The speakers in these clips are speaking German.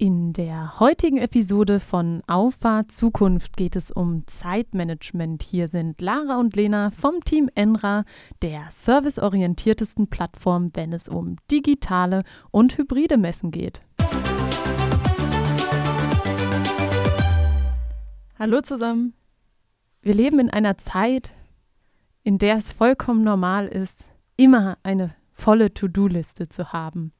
In der heutigen Episode von Auffahrt Zukunft geht es um Zeitmanagement. Hier sind Lara und Lena vom Team Enra, der serviceorientiertesten Plattform, wenn es um digitale und hybride Messen geht. Hallo zusammen. Wir leben in einer Zeit, in der es vollkommen normal ist, immer eine volle To-Do-Liste zu haben.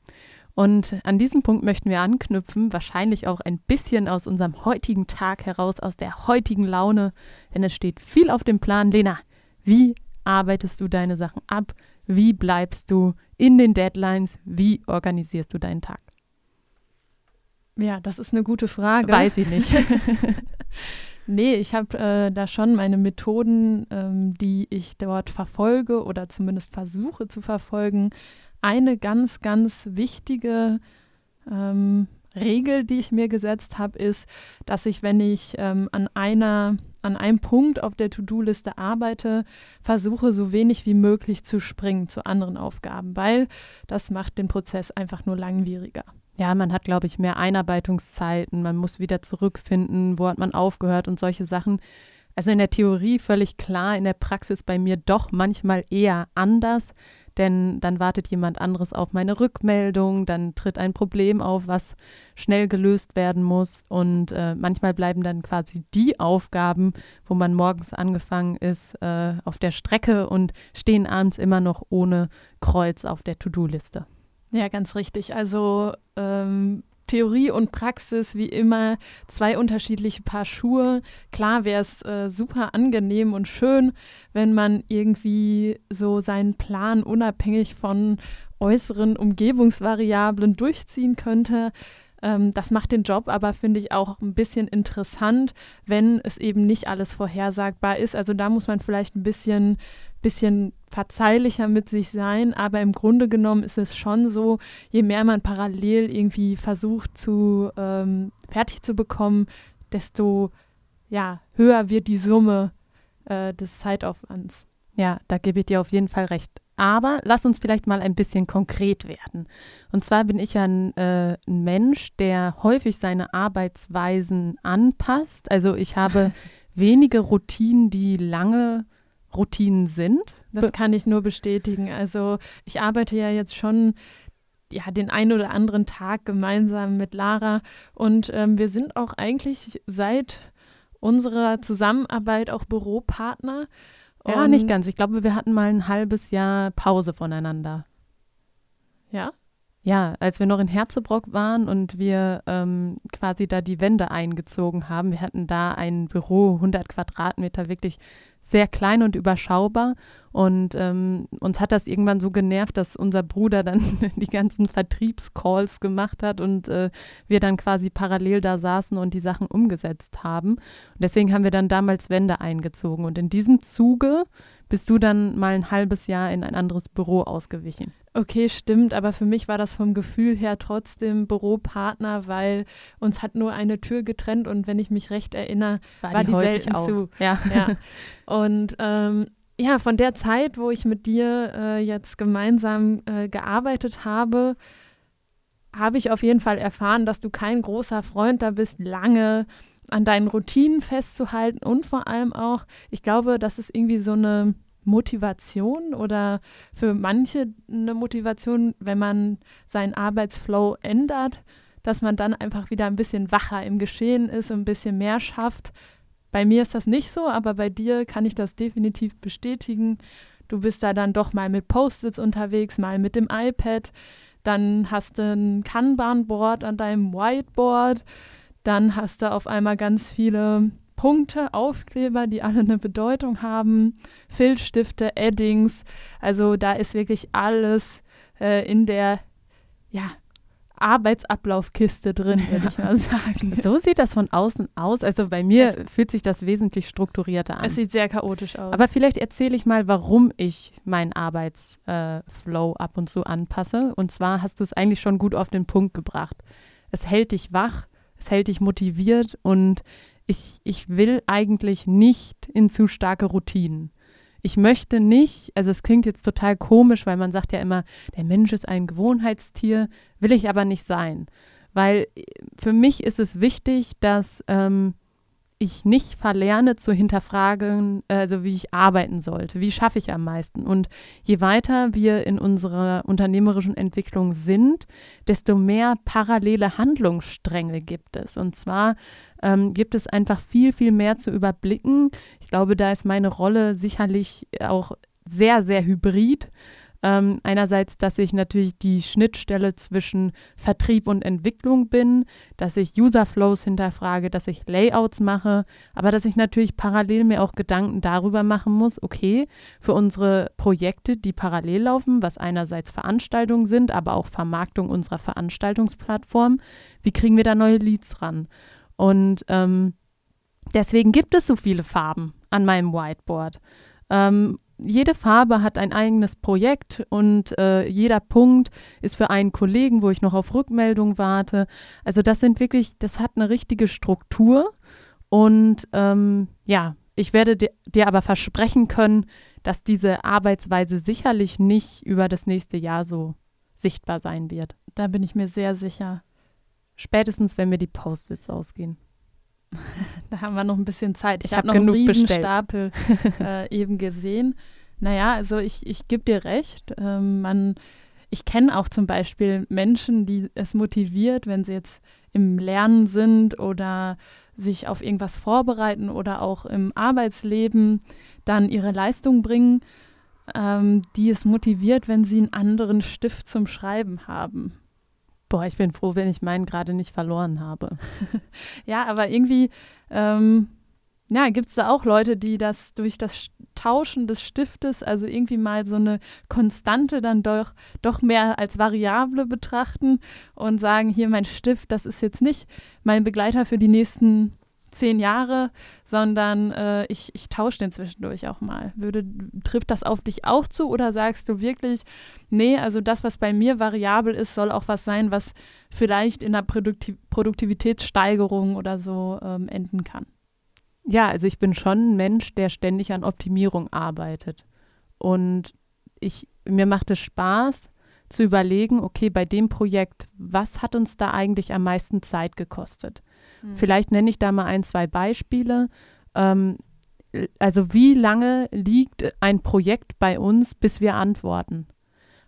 Und an diesem Punkt möchten wir anknüpfen, wahrscheinlich auch ein bisschen aus unserem heutigen Tag heraus, aus der heutigen Laune, denn es steht viel auf dem Plan. Lena, wie arbeitest du deine Sachen ab? Wie bleibst du in den Deadlines? Wie organisierst du deinen Tag? Ja, das ist eine gute Frage. Weiß ich nicht. nee, ich habe äh, da schon meine Methoden, ähm, die ich dort verfolge oder zumindest versuche zu verfolgen eine ganz, ganz wichtige ähm, Regel, die ich mir gesetzt habe, ist, dass ich, wenn ich ähm, an einer an einem Punkt auf der To-Do-Liste arbeite, versuche so wenig wie möglich zu springen zu anderen Aufgaben, weil das macht den Prozess einfach nur langwieriger. Ja, man hat, glaube ich, mehr Einarbeitungszeiten, man muss wieder zurückfinden, wo hat man aufgehört und solche Sachen. Also in der Theorie völlig klar, in der Praxis bei mir doch manchmal eher anders denn dann wartet jemand anderes auf meine Rückmeldung, dann tritt ein Problem auf, was schnell gelöst werden muss und äh, manchmal bleiben dann quasi die Aufgaben, wo man morgens angefangen ist, äh, auf der Strecke und stehen abends immer noch ohne Kreuz auf der To-Do-Liste. Ja, ganz richtig. Also ähm, Theorie und Praxis wie immer zwei unterschiedliche Paar Schuhe. Klar wäre es äh, super angenehm und schön, wenn man irgendwie so seinen Plan unabhängig von äußeren Umgebungsvariablen durchziehen könnte. Ähm, das macht den Job aber, finde ich, auch ein bisschen interessant, wenn es eben nicht alles vorhersagbar ist. Also da muss man vielleicht ein bisschen bisschen verzeihlicher mit sich sein, aber im Grunde genommen ist es schon so, je mehr man parallel irgendwie versucht zu ähm, fertig zu bekommen, desto ja, höher wird die Summe äh, des Zeitaufwands. Ja, da gebe ich dir auf jeden Fall recht. Aber lass uns vielleicht mal ein bisschen konkret werden. Und zwar bin ich ja ein, äh, ein Mensch, der häufig seine Arbeitsweisen anpasst. Also ich habe wenige Routinen, die lange Routinen sind. Das kann ich nur bestätigen. Also ich arbeite ja jetzt schon ja, den einen oder anderen Tag gemeinsam mit Lara und ähm, wir sind auch eigentlich seit unserer Zusammenarbeit auch Büropartner. Ja, nicht ganz. Ich glaube, wir hatten mal ein halbes Jahr Pause voneinander. Ja? Ja, als wir noch in Herzebrock waren und wir ähm, quasi da die Wände eingezogen haben, wir hatten da ein Büro, 100 Quadratmeter, wirklich sehr klein und überschaubar. Und ähm, uns hat das irgendwann so genervt, dass unser Bruder dann die ganzen Vertriebscalls gemacht hat und äh, wir dann quasi parallel da saßen und die Sachen umgesetzt haben. Und deswegen haben wir dann damals Wände eingezogen. Und in diesem Zuge bist du dann mal ein halbes Jahr in ein anderes Büro ausgewichen. Okay, stimmt, aber für mich war das vom Gefühl her trotzdem Büropartner, weil uns hat nur eine Tür getrennt und wenn ich mich recht erinnere, war, war die, die selten auf. zu. Ja. ja. Und ähm, ja, von der Zeit, wo ich mit dir äh, jetzt gemeinsam äh, gearbeitet habe, habe ich auf jeden Fall erfahren, dass du kein großer Freund da bist, lange an deinen Routinen festzuhalten und vor allem auch, ich glaube, das ist irgendwie so eine Motivation oder für manche eine Motivation, wenn man seinen Arbeitsflow ändert, dass man dann einfach wieder ein bisschen wacher im Geschehen ist und ein bisschen mehr schafft. Bei mir ist das nicht so, aber bei dir kann ich das definitiv bestätigen. Du bist da dann doch mal mit Post-its unterwegs, mal mit dem iPad. Dann hast du ein Kanban-Board an deinem Whiteboard. Dann hast du auf einmal ganz viele Punkte, Aufkleber, die alle eine Bedeutung haben, Filzstifte, Eddings. Also da ist wirklich alles äh, in der ja, Arbeitsablaufkiste drin, würde ja. ich mal sagen. So sieht das von außen aus. Also bei mir es fühlt sich das wesentlich strukturierter an. Es sieht sehr chaotisch aus. Aber vielleicht erzähle ich mal, warum ich meinen Arbeitsflow äh, ab und zu anpasse. Und zwar hast du es eigentlich schon gut auf den Punkt gebracht. Es hält dich wach, es hält dich motiviert und ich, ich will eigentlich nicht in zu starke Routinen. Ich möchte nicht, also es klingt jetzt total komisch, weil man sagt ja immer, der Mensch ist ein Gewohnheitstier, will ich aber nicht sein. Weil äh, für mich ist es wichtig, dass ähm, ich nicht verlerne zu hinterfragen, also wie ich arbeiten sollte, wie schaffe ich am meisten. Und je weiter wir in unserer unternehmerischen Entwicklung sind, desto mehr parallele Handlungsstränge gibt es. Und zwar ähm, gibt es einfach viel, viel mehr zu überblicken. Ich glaube, da ist meine Rolle sicherlich auch sehr, sehr hybrid. Ähm, einerseits, dass ich natürlich die Schnittstelle zwischen Vertrieb und Entwicklung bin, dass ich User-Flows hinterfrage, dass ich Layouts mache, aber dass ich natürlich parallel mir auch Gedanken darüber machen muss, okay, für unsere Projekte, die parallel laufen, was einerseits Veranstaltungen sind, aber auch Vermarktung unserer Veranstaltungsplattform, wie kriegen wir da neue Leads ran? Und ähm, deswegen gibt es so viele Farben an meinem Whiteboard. Ähm, jede Farbe hat ein eigenes Projekt und äh, jeder Punkt ist für einen Kollegen, wo ich noch auf Rückmeldung warte. Also das sind wirklich, das hat eine richtige Struktur und ähm, ja, ich werde dir, dir aber versprechen können, dass diese Arbeitsweise sicherlich nicht über das nächste Jahr so sichtbar sein wird. Da bin ich mir sehr sicher. Spätestens, wenn mir die Post-its ausgehen. da haben wir noch ein bisschen Zeit. Ich, ich habe noch genug einen Stapel äh, eben gesehen. Naja, also ich, ich gebe dir recht. Ähm, man, ich kenne auch zum Beispiel Menschen, die es motiviert, wenn sie jetzt im Lernen sind oder sich auf irgendwas vorbereiten oder auch im Arbeitsleben dann ihre Leistung bringen, ähm, die es motiviert, wenn sie einen anderen Stift zum Schreiben haben. Boah, ich bin froh, wenn ich meinen gerade nicht verloren habe. ja, aber irgendwie ähm, ja, gibt es da auch Leute, die das durch das Tauschen des Stiftes, also irgendwie mal so eine Konstante dann doch, doch mehr als Variable betrachten und sagen, hier mein Stift, das ist jetzt nicht mein Begleiter für die nächsten zehn Jahre, sondern äh, ich, ich tausche den zwischendurch auch mal. Würde, trifft das auf dich auch zu oder sagst du wirklich, nee, also das, was bei mir variabel ist, soll auch was sein, was vielleicht in einer Produktiv Produktivitätssteigerung oder so ähm, enden kann? Ja, also ich bin schon ein Mensch, der ständig an Optimierung arbeitet. Und ich, mir macht es Spaß zu überlegen, okay, bei dem Projekt, was hat uns da eigentlich am meisten Zeit gekostet? Mhm. Vielleicht nenne ich da mal ein, zwei Beispiele. Ähm, also wie lange liegt ein Projekt bei uns, bis wir antworten?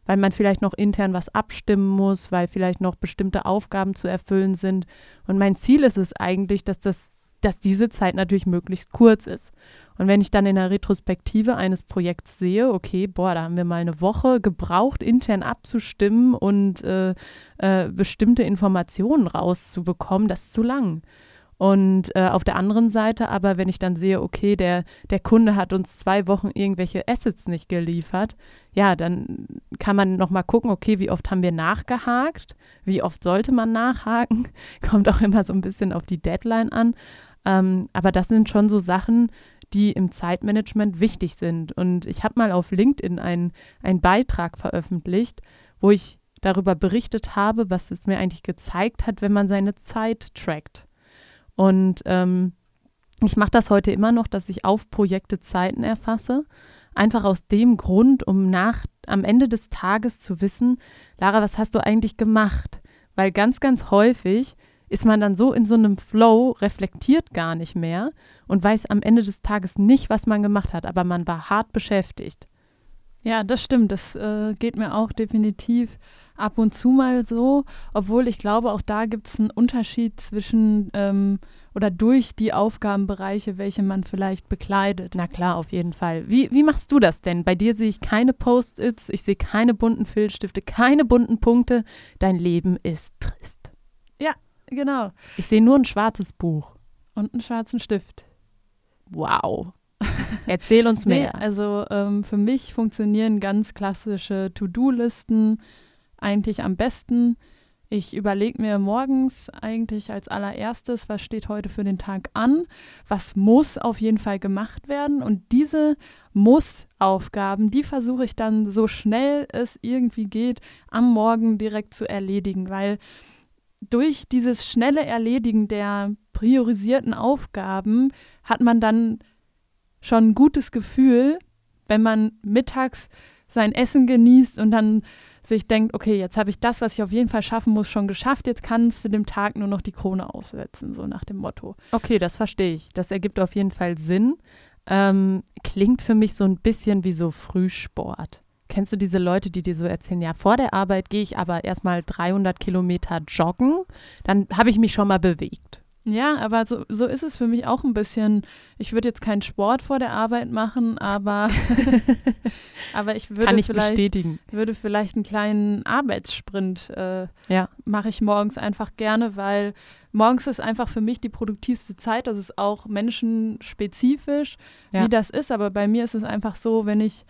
Weil man vielleicht noch intern was abstimmen muss, weil vielleicht noch bestimmte Aufgaben zu erfüllen sind. Und mein Ziel ist es eigentlich, dass das dass diese Zeit natürlich möglichst kurz ist. Und wenn ich dann in der Retrospektive eines Projekts sehe, okay, boah, da haben wir mal eine Woche gebraucht, intern abzustimmen und äh, äh, bestimmte Informationen rauszubekommen, das ist zu lang. Und äh, auf der anderen Seite aber, wenn ich dann sehe, okay, der, der Kunde hat uns zwei Wochen irgendwelche Assets nicht geliefert, ja, dann kann man nochmal gucken, okay, wie oft haben wir nachgehakt, wie oft sollte man nachhaken, kommt auch immer so ein bisschen auf die Deadline an. Ähm, aber das sind schon so Sachen, die im Zeitmanagement wichtig sind. Und ich habe mal auf LinkedIn einen Beitrag veröffentlicht, wo ich darüber berichtet habe, was es mir eigentlich gezeigt hat, wenn man seine Zeit trackt. Und ähm, ich mache das heute immer noch, dass ich auf Projekte Zeiten erfasse. Einfach aus dem Grund, um nach am Ende des Tages zu wissen, Lara, was hast du eigentlich gemacht? Weil ganz, ganz häufig ist man dann so in so einem Flow, reflektiert gar nicht mehr und weiß am Ende des Tages nicht, was man gemacht hat, aber man war hart beschäftigt. Ja, das stimmt. Das äh, geht mir auch definitiv ab und zu mal so, obwohl ich glaube, auch da gibt es einen Unterschied zwischen ähm, oder durch die Aufgabenbereiche, welche man vielleicht bekleidet. Na klar, auf jeden Fall. Wie, wie machst du das denn? Bei dir sehe ich keine Post-its, ich sehe keine bunten Filzstifte, keine bunten Punkte. Dein Leben ist trist. Ja, genau. Ich sehe nur ein schwarzes Buch. Und einen schwarzen Stift. Wow. Erzähl uns mehr. Nee, also ähm, für mich funktionieren ganz klassische To-Do-Listen eigentlich am besten. Ich überlege mir morgens eigentlich als allererstes, was steht heute für den Tag an, was muss auf jeden Fall gemacht werden. Und diese Muss-Aufgaben, die versuche ich dann so schnell es irgendwie geht, am Morgen direkt zu erledigen, weil durch dieses schnelle Erledigen der priorisierten Aufgaben hat man dann schon ein gutes Gefühl, wenn man mittags sein Essen genießt und dann sich denkt, okay, jetzt habe ich das, was ich auf jeden Fall schaffen muss, schon geschafft, jetzt kannst du dem Tag nur noch die Krone aufsetzen, so nach dem Motto. Okay, das verstehe ich. Das ergibt auf jeden Fall Sinn. Ähm, klingt für mich so ein bisschen wie so Frühsport. Kennst du diese Leute, die dir so erzählen, ja, vor der Arbeit gehe ich aber erstmal 300 Kilometer joggen, dann habe ich mich schon mal bewegt. Ja, aber so, so ist es für mich auch ein bisschen. Ich würde jetzt keinen Sport vor der Arbeit machen, aber, aber ich würde Kann ich vielleicht, bestätigen. würde vielleicht einen kleinen Arbeitssprint äh, Ja. mache ich morgens einfach gerne, weil morgens ist einfach für mich die produktivste Zeit. Das ist auch menschenspezifisch, Ja. wie das ist. Aber bei mir ist es einfach so, wenn ich,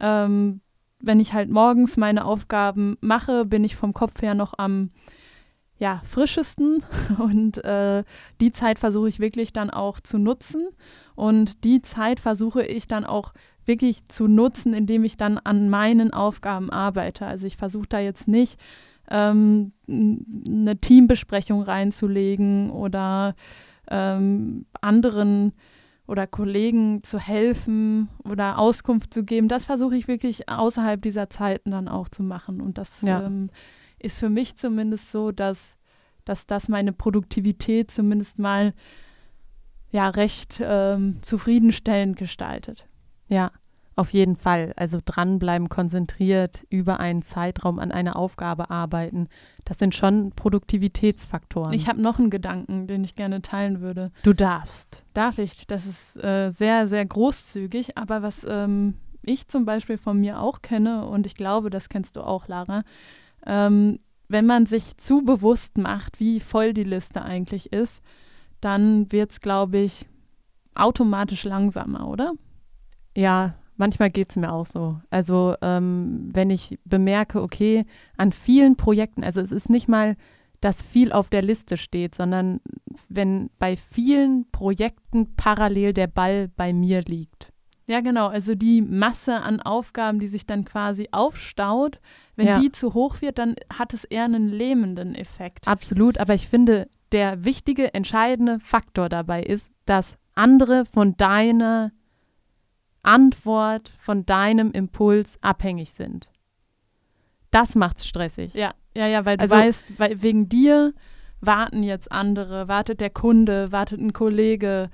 ähm, wenn ich halt morgens meine Aufgaben mache, bin ich vom Kopf her noch am ja, frischesten und äh, die Zeit versuche ich wirklich dann auch zu nutzen und die Zeit versuche ich dann auch wirklich zu nutzen, indem ich dann an meinen Aufgaben arbeite. Also ich versuche da jetzt nicht ähm, eine Teambesprechung reinzulegen oder ähm, anderen oder Kollegen zu helfen oder Auskunft zu geben. Das versuche ich wirklich außerhalb dieser Zeiten dann auch zu machen. Und das Ja. ähm, ist für mich zumindest so, dass, dass das meine Produktivität zumindest mal ja recht ähm, zufriedenstellend gestaltet. Ja, auf jeden Fall. Also dranbleiben, konzentriert, über einen Zeitraum an einer Aufgabe arbeiten. Das sind schon Produktivitätsfaktoren. Ich habe noch einen Gedanken, den ich gerne teilen würde. du darfst. Darf ich? Das ist äh, sehr, sehr großzügig, aber was ähm, ich zum Beispiel von mir auch kenne und ich glaube, das kennst du auch, Lara, ähm, wenn man sich zu bewusst macht, wie voll die Liste eigentlich ist, dann wird es, glaube ich, automatisch langsamer, oder? Ja, manchmal geht es mir auch so. Also ähm, wenn ich bemerke, okay, an vielen Projekten, also es ist nicht mal, dass viel auf der Liste steht, sondern wenn bei vielen Projekten parallel der Ball bei mir liegt. Ja, genau. Also die Masse an Aufgaben, die sich dann quasi aufstaut, wenn Ja. die zu hoch wird, dann hat es eher einen lähmenden Effekt. Absolut, aber ich finde, der wichtige, entscheidende Faktor dabei ist, dass andere von deiner Antwort, von deinem Impuls abhängig sind. Das macht's stressig. Ja, ja, ja, weil du Also- weißt, weil wegen dir warten jetzt andere, wartet der Kunde, wartet ein Kollege.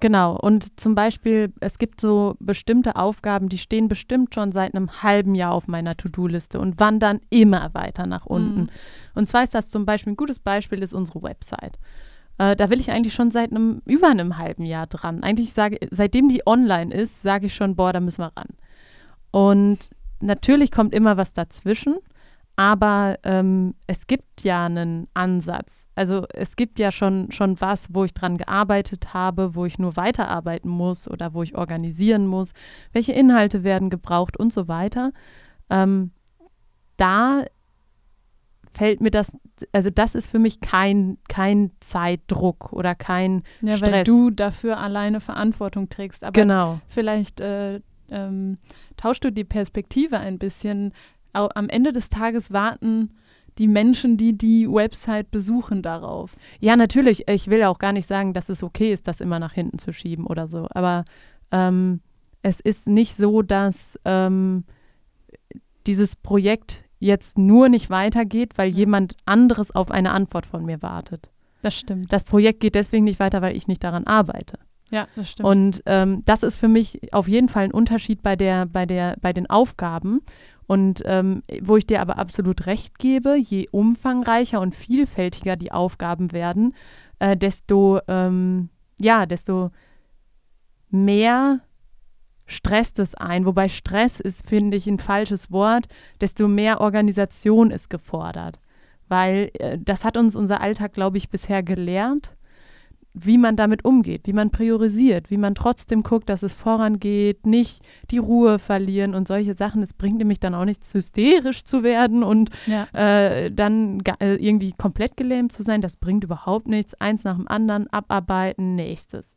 Genau. Und zum Beispiel, es gibt so bestimmte Aufgaben, die stehen bestimmt schon seit einem halben Jahr auf meiner To-Do-Liste und wandern immer weiter nach unten. Mhm. Und zwar ist das zum Beispiel, ein gutes Beispiel ist unsere Website. Äh, da will ich eigentlich schon seit einem, über einem halben Jahr dran. Eigentlich sage, seitdem die online ist, sage ich schon, boah, da müssen wir ran. Und natürlich kommt immer was dazwischen, aber ähm, es gibt ja einen Ansatz. Also es gibt ja schon, schon was, wo ich dran gearbeitet habe, wo ich nur weiterarbeiten muss oder wo ich organisieren muss, welche Inhalte werden gebraucht und so weiter. Ähm, da fällt mir das, also das ist für mich kein, kein Zeitdruck oder kein Ja, weil Stress. du dafür alleine Verantwortung trägst. Aber genau. vielleicht äh, ähm, tauschst du die Perspektive ein bisschen. Au am Ende des Tages warten die Menschen, die die Website besuchen, darauf. Ja, natürlich. Ich will auch gar nicht sagen, dass es okay ist, das immer nach hinten zu schieben oder so. Aber ähm, es ist nicht so, dass ähm, dieses Projekt jetzt nur nicht weitergeht, weil jemand anderes auf eine Antwort von mir wartet. Das stimmt. Das Projekt geht deswegen nicht weiter, weil ich nicht daran arbeite. Ja, das stimmt. Und ähm, das ist für mich auf jeden Fall ein Unterschied bei, der, bei, der, bei den Aufgaben. Und ähm, wo ich dir aber absolut recht gebe, je umfangreicher und vielfältiger die Aufgaben werden, äh, desto, ähm, ja, desto mehr stresst es ein. Wobei Stress ist, finde ich, ein falsches Wort, desto mehr Organisation ist gefordert. Weil äh, das hat uns unser Alltag, glaube ich, bisher gelernt wie man damit umgeht, wie man priorisiert, wie man trotzdem guckt, dass es vorangeht, nicht die Ruhe verlieren und solche Sachen. Es bringt nämlich dann auch nichts, hysterisch zu werden und ja. äh, dann äh, irgendwie komplett gelähmt zu sein. Das bringt überhaupt nichts. Eins nach dem anderen, abarbeiten, nächstes.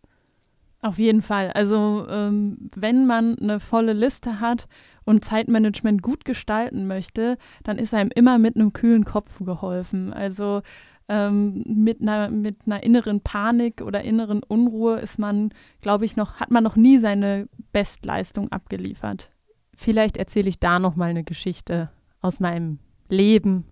Auf jeden Fall. Also ähm, wenn man eine volle Liste hat und Zeitmanagement gut gestalten möchte, dann ist einem immer mit einem kühlen Kopf geholfen. Also ähm, mit, einer, mit einer inneren Panik oder inneren Unruhe ist man, glaube ich, noch, hat man noch nie seine Bestleistung abgeliefert. Vielleicht erzähle ich da noch mal eine Geschichte aus meinem Leben,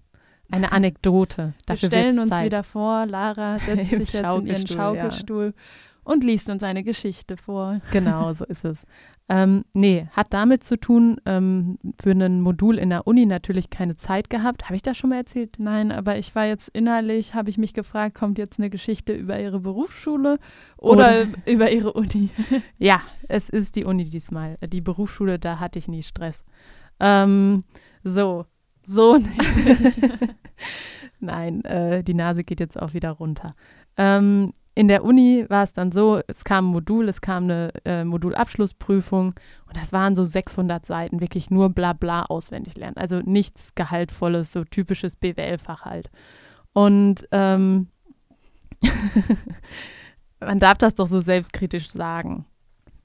eine Anekdote. Wir stellen uns Zeit. wieder vor, Lara setzt sich jetzt in ihren Schaukelstuhl ja. Und liest uns eine Geschichte vor. Genau, so ist es. Ähm, nee, hat damit zu tun, ähm, für ein Modul in der Uni natürlich keine Zeit gehabt. Habe ich das schon mal erzählt? Nein, aber ich war jetzt innerlich, habe ich mich gefragt, kommt jetzt eine Geschichte über ihre Berufsschule oder, oder über ihre Uni? ja, es ist die Uni diesmal. Die Berufsschule, da hatte ich nie Stress. Ähm, so, so. Nein, äh, die Nase geht jetzt auch wieder runter. Ähm, in der Uni war es dann so, es kam ein Modul, es kam eine äh, Modulabschlussprüfung und das waren so 600 Seiten, wirklich nur bla bla auswendig lernen. Also nichts Gehaltvolles, so typisches BWL-Fach halt. Und ähm, man darf das doch so selbstkritisch sagen.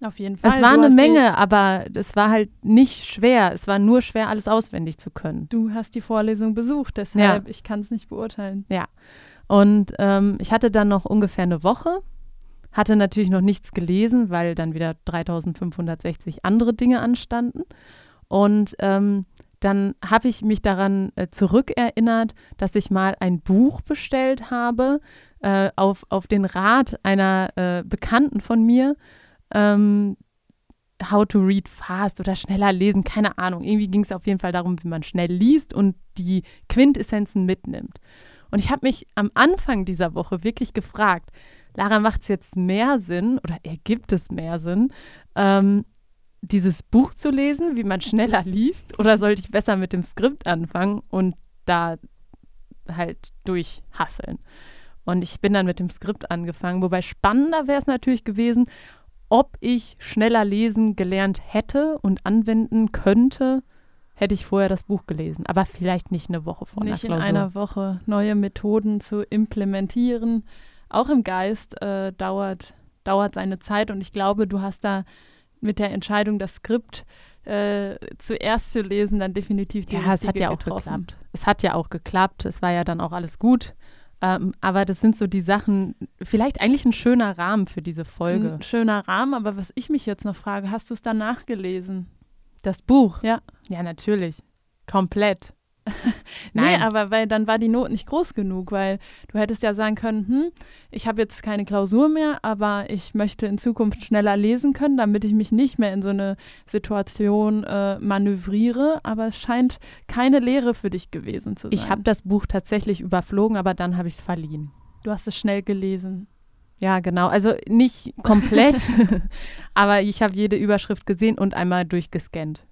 Auf jeden Fall. Es war eine Menge, aber es war halt nicht schwer. Es war nur schwer, alles auswendig zu können. Du hast die Vorlesung besucht, deshalb ja. ich kann es nicht beurteilen. Ja. Und ähm, ich hatte dann noch ungefähr eine Woche, hatte natürlich noch nichts gelesen, weil dann wieder 3560 andere Dinge anstanden. Und ähm, dann habe ich mich daran äh, zurückerinnert, dass ich mal ein Buch bestellt habe äh, auf, auf den Rat einer äh, Bekannten von mir. Ähm, How to read fast oder schneller lesen, keine Ahnung. Irgendwie ging es auf jeden Fall darum, wie man schnell liest und die Quintessenzen mitnimmt. Und ich habe mich am Anfang dieser Woche wirklich gefragt, Lara, macht es jetzt mehr Sinn oder ergibt es mehr Sinn, ähm, dieses Buch zu lesen, wie man schneller liest, oder sollte ich besser mit dem Skript anfangen und da halt durchhasseln? Und ich bin dann mit dem Skript angefangen, wobei spannender wäre es natürlich gewesen, ob ich schneller lesen gelernt hätte und anwenden könnte, hätte ich vorher das Buch gelesen. Aber vielleicht nicht eine Woche vor Nicht in einer Woche neue Methoden zu implementieren. Auch im Geist äh, dauert, dauert seine Zeit und ich glaube, du hast da mit der Entscheidung, das Skript äh, zuerst zu lesen, dann definitiv die Ja, es hat ja auch getroffen. geklappt. Es hat ja auch geklappt. Es war ja dann auch alles gut. Ähm, aber das sind so die Sachen, vielleicht eigentlich ein schöner Rahmen für diese Folge. Ein schöner Rahmen, aber was ich mich jetzt noch frage, hast du es dann nachgelesen? Das Buch? Ja. Ja, natürlich. Komplett. Nein, nee, aber weil dann war die Not nicht groß genug, weil du hättest ja sagen können, hm, ich habe jetzt keine Klausur mehr, aber ich möchte in Zukunft schneller lesen können, damit ich mich nicht mehr in so eine Situation äh, manövriere. Aber es scheint keine Lehre für dich gewesen zu sein. Ich habe das Buch tatsächlich überflogen, aber dann habe ich es verliehen. Du hast es schnell gelesen. Ja, genau. Also nicht komplett, aber ich habe jede Überschrift gesehen und einmal durchgescannt.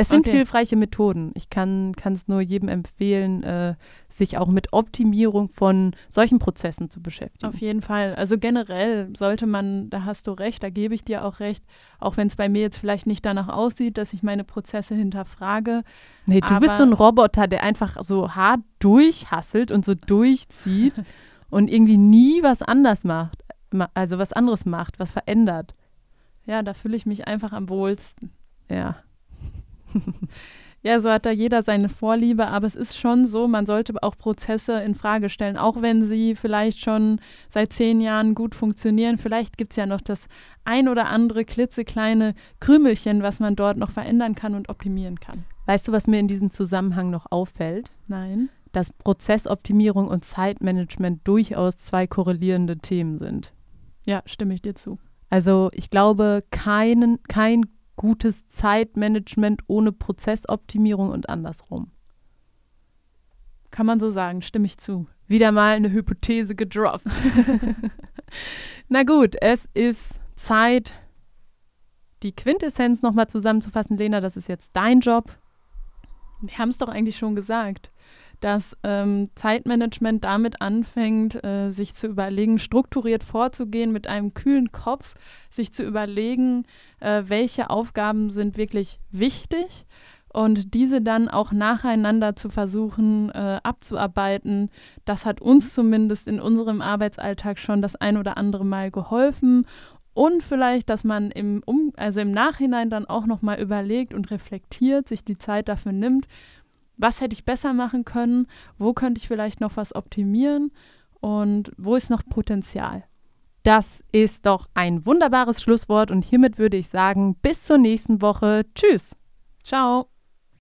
Es sind okay. hilfreiche Methoden. Ich kann es nur jedem empfehlen, äh, sich auch mit Optimierung von solchen Prozessen zu beschäftigen. Auf jeden Fall. Also generell sollte man, da hast du recht, da gebe ich dir auch recht, auch wenn es bei mir jetzt vielleicht nicht danach aussieht, dass ich meine Prozesse hinterfrage. Nee, du bist so ein Roboter, der einfach so hart durchhasselt und so durchzieht. und irgendwie nie was anders macht, also was anderes macht, was verändert. Ja, da fühle ich mich einfach am wohlsten. Ja. ja, so hat da jeder seine Vorliebe, aber es ist schon so, man sollte auch Prozesse in Frage stellen, auch wenn sie vielleicht schon seit zehn Jahren gut funktionieren. Vielleicht gibt es ja noch das ein oder andere klitzekleine Krümelchen, was man dort noch verändern kann und optimieren kann. Weißt du, was mir in diesem Zusammenhang noch auffällt? Nein dass Prozessoptimierung und Zeitmanagement durchaus zwei korrelierende Themen sind. Ja, stimme ich dir zu. Also ich glaube, kein, kein gutes Zeitmanagement ohne Prozessoptimierung und andersrum. Kann man so sagen, stimme ich zu. Wieder mal eine Hypothese gedroppt. Na gut, es ist Zeit, die Quintessenz nochmal zusammenzufassen. Lena, das ist jetzt dein Job. Wir haben es doch eigentlich schon gesagt dass ähm, Zeitmanagement damit anfängt, äh, sich zu überlegen, strukturiert vorzugehen, mit einem kühlen Kopf, sich zu überlegen, äh, welche Aufgaben sind wirklich wichtig und diese dann auch nacheinander zu versuchen äh, abzuarbeiten. Das hat uns zumindest in unserem Arbeitsalltag schon das ein oder andere Mal geholfen. Und vielleicht, dass man im, um, also im Nachhinein dann auch nochmal überlegt und reflektiert, sich die Zeit dafür nimmt, was hätte ich besser machen können, wo könnte ich vielleicht noch was optimieren und wo ist noch Potenzial. Das ist doch ein wunderbares Schlusswort und hiermit würde ich sagen, bis zur nächsten Woche. Tschüss. Ciao.